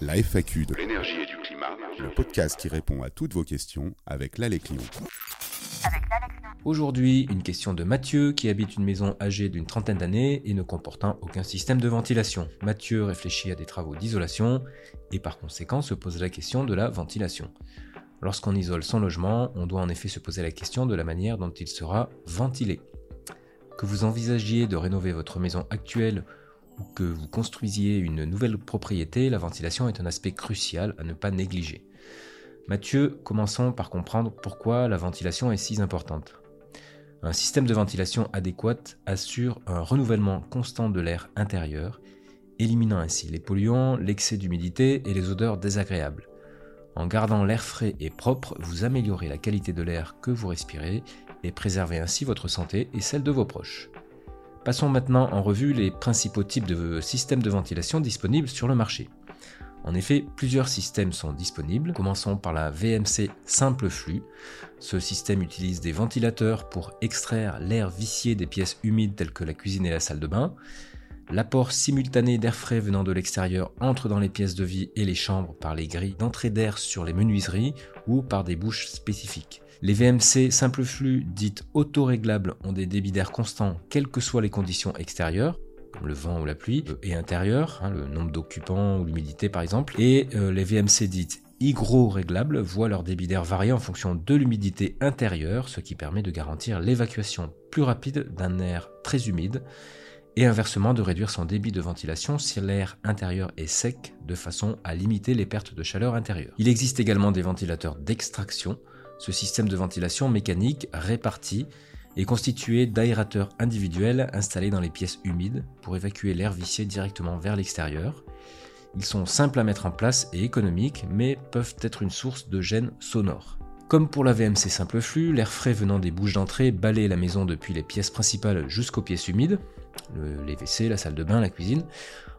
La FAQ de l'énergie et du climat, le podcast qui répond à toutes vos questions avec l'Aleclion. Aujourd'hui, une question de Mathieu qui habite une maison âgée d'une trentaine d'années et ne comportant aucun système de ventilation. Mathieu réfléchit à des travaux d'isolation et par conséquent se pose la question de la ventilation. Lorsqu'on isole son logement, on doit en effet se poser la question de la manière dont il sera ventilé. Que vous envisagiez de rénover votre maison actuelle ou que vous construisiez une nouvelle propriété, la ventilation est un aspect crucial à ne pas négliger. Mathieu, commençons par comprendre pourquoi la ventilation est si importante. Un système de ventilation adéquat assure un renouvellement constant de l'air intérieur, éliminant ainsi les polluants, l'excès d'humidité et les odeurs désagréables. En gardant l'air frais et propre, vous améliorez la qualité de l'air que vous respirez et préservez ainsi votre santé et celle de vos proches. Passons maintenant en revue les principaux types de systèmes de ventilation disponibles sur le marché. En effet, plusieurs systèmes sont disponibles. Commençons par la VMC simple flux. Ce système utilise des ventilateurs pour extraire l'air vicié des pièces humides telles que la cuisine et la salle de bain. L'apport simultané d'air frais venant de l'extérieur entre dans les pièces de vie et les chambres par les grilles d'entrée d'air sur les menuiseries ou par des bouches spécifiques. Les VMC simple flux dites autoréglables ont des débits d'air constants quelles que soient les conditions extérieures, comme le vent ou la pluie, euh, et intérieures, hein, le nombre d'occupants ou l'humidité par exemple. Et euh, les VMC dites hygro-réglables voient leur débit d'air varier en fonction de l'humidité intérieure, ce qui permet de garantir l'évacuation plus rapide d'un air très humide et inversement de réduire son débit de ventilation si l'air intérieur est sec de façon à limiter les pertes de chaleur intérieure. Il existe également des ventilateurs d'extraction ce système de ventilation mécanique réparti est constitué d'aérateurs individuels installés dans les pièces humides pour évacuer l'air vicié directement vers l'extérieur. Ils sont simples à mettre en place et économiques, mais peuvent être une source de gêne sonore. Comme pour la VMC simple flux, l'air frais venant des bouches d'entrée balaye la maison depuis les pièces principales jusqu'aux pièces humides, les WC, la salle de bain, la cuisine,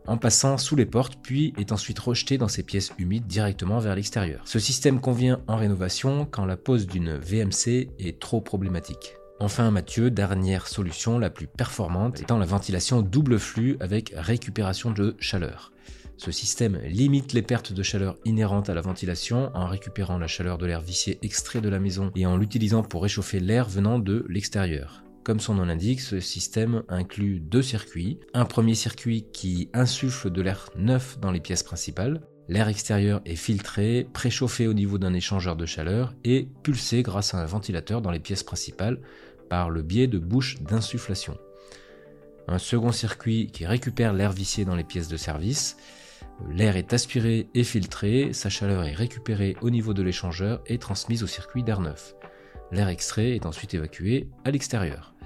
en passant sous les portes, puis est ensuite rejeté dans ces pièces humides directement vers l'extérieur. Ce système convient en rénovation quand la pose d'une VMC est trop problématique. Enfin Mathieu, dernière solution la plus performante étant la ventilation double flux avec récupération de chaleur. Ce système limite les pertes de chaleur inhérentes à la ventilation en récupérant la chaleur de l'air vicié extrait de la maison et en l'utilisant pour réchauffer l'air venant de l'extérieur. Comme son nom l'indique, ce système inclut deux circuits. Un premier circuit qui insuffle de l'air neuf dans les pièces principales. L'air extérieur est filtré, préchauffé au niveau d'un échangeur de chaleur et pulsé grâce à un ventilateur dans les pièces principales par le biais de bouches d'insufflation. Un second circuit qui récupère l'air vicié dans les pièces de service. L'air est aspiré et filtré, sa chaleur est récupérée au niveau de l'échangeur et transmise au circuit d'air neuf. L'air extrait est ensuite évacué à l'extérieur.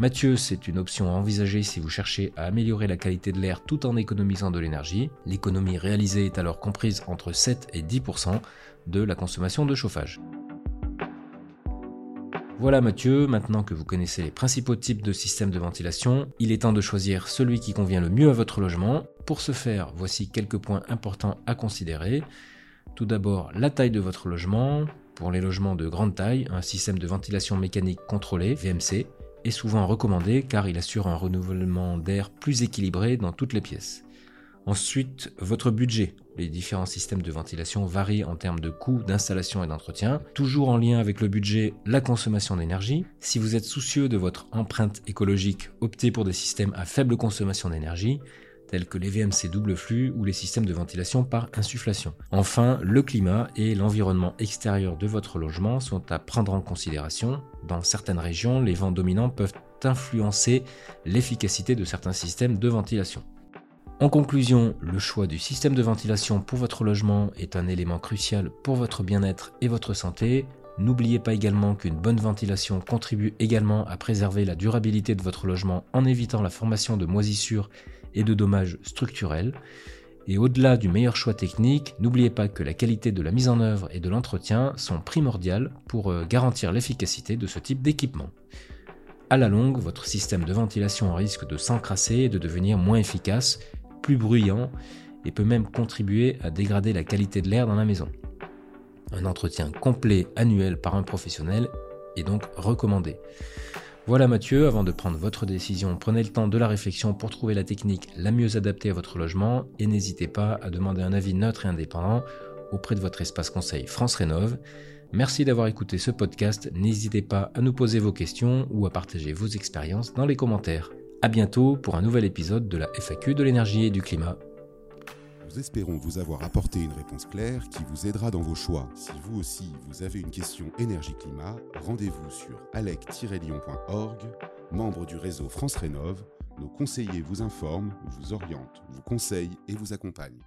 Mathieu, c'est une option à envisager si vous cherchez à améliorer la qualité de l'air tout en économisant de l'énergie. L'économie réalisée est alors comprise entre 7 et 10% de la consommation de chauffage. Voilà Mathieu, maintenant que vous connaissez les principaux types de systèmes de ventilation, il est temps de choisir celui qui convient le mieux à votre logement. Pour ce faire, voici quelques points importants à considérer. Tout d'abord, la taille de votre logement. Pour les logements de grande taille, un système de ventilation mécanique contrôlée, VMC, est souvent recommandé car il assure un renouvellement d'air plus équilibré dans toutes les pièces. Ensuite, votre budget. Les différents systèmes de ventilation varient en termes de coûts d'installation et d'entretien. Toujours en lien avec le budget, la consommation d'énergie. Si vous êtes soucieux de votre empreinte écologique, optez pour des systèmes à faible consommation d'énergie tels que les VMC double flux ou les systèmes de ventilation par insufflation. Enfin, le climat et l'environnement extérieur de votre logement sont à prendre en considération. Dans certaines régions, les vents dominants peuvent influencer l'efficacité de certains systèmes de ventilation. En conclusion, le choix du système de ventilation pour votre logement est un élément crucial pour votre bien-être et votre santé. N'oubliez pas également qu'une bonne ventilation contribue également à préserver la durabilité de votre logement en évitant la formation de moisissures et de dommages structurels. Et au-delà du meilleur choix technique, n'oubliez pas que la qualité de la mise en œuvre et de l'entretien sont primordiales pour euh, garantir l'efficacité de ce type d'équipement. À la longue, votre système de ventilation risque de s'encrasser et de devenir moins efficace, plus bruyant et peut même contribuer à dégrader la qualité de l'air dans la maison. Un entretien complet annuel par un professionnel est donc recommandé. Voilà Mathieu, avant de prendre votre décision, prenez le temps de la réflexion pour trouver la technique la mieux adaptée à votre logement et n'hésitez pas à demander un avis neutre et indépendant auprès de votre espace conseil France Rénov. Merci d'avoir écouté ce podcast, n'hésitez pas à nous poser vos questions ou à partager vos expériences dans les commentaires. A bientôt pour un nouvel épisode de la FAQ de l'énergie et du climat. Nous espérons vous avoir apporté une réponse claire qui vous aidera dans vos choix. Si vous aussi vous avez une question énergie-climat, rendez-vous sur alec-lyon.org, membre du réseau France Rénov. Nos conseillers vous informent, vous orientent, vous conseillent et vous accompagnent.